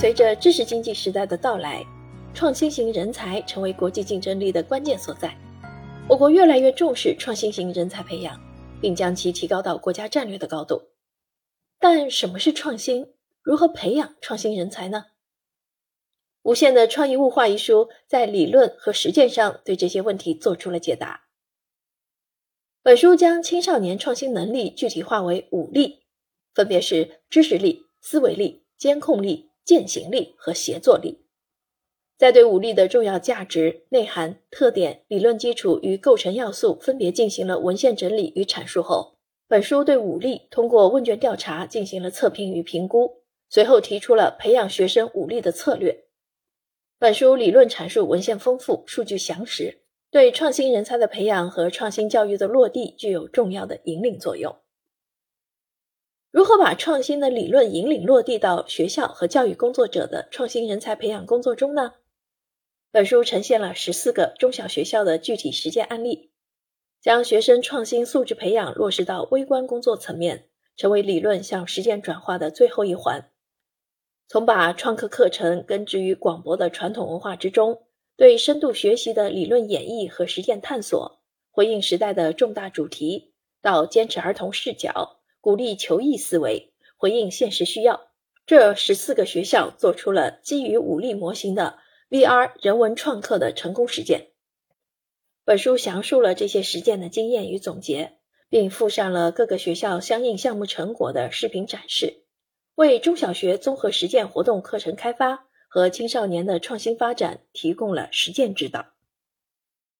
随着知识经济时代的到来，创新型人才成为国际竞争力的关键所在。我国越来越重视创新型人才培养，并将其提高到国家战略的高度。但什么是创新？如何培养创新人才呢？《无限的创意物化》一书在理论和实践上对这些问题做出了解答。本书将青少年创新能力具体化为五力，分别是知识力、思维力、监控力、践行力和协作力。在对武力的重要价值、内涵、特点、理论基础与构成要素分别进行了文献整理与阐述后，本书对武力通过问卷调查进行了测评与评估，随后提出了培养学生武力的策略。本书理论阐述文献丰富，数据详实。对创新人才的培养和创新教育的落地具有重要的引领作用。如何把创新的理论引领落地到学校和教育工作者的创新人才培养工作中呢？本书呈现了十四个中小学校的具体实践案例，将学生创新素质培养落实到微观工作层面，成为理论向实践转化的最后一环。从把创客课程根植于广博的传统文化之中。对深度学习的理论演绎和实践探索，回应时代的重大主题，到坚持儿童视角，鼓励求异思维，回应现实需要，这十四个学校做出了基于武力模型的 VR 人文创客的成功实践。本书详述了这些实践的经验与总结，并附上了各个学校相应项目成果的视频展示，为中小学综合实践活动课程开发。和青少年的创新发展提供了实践指导。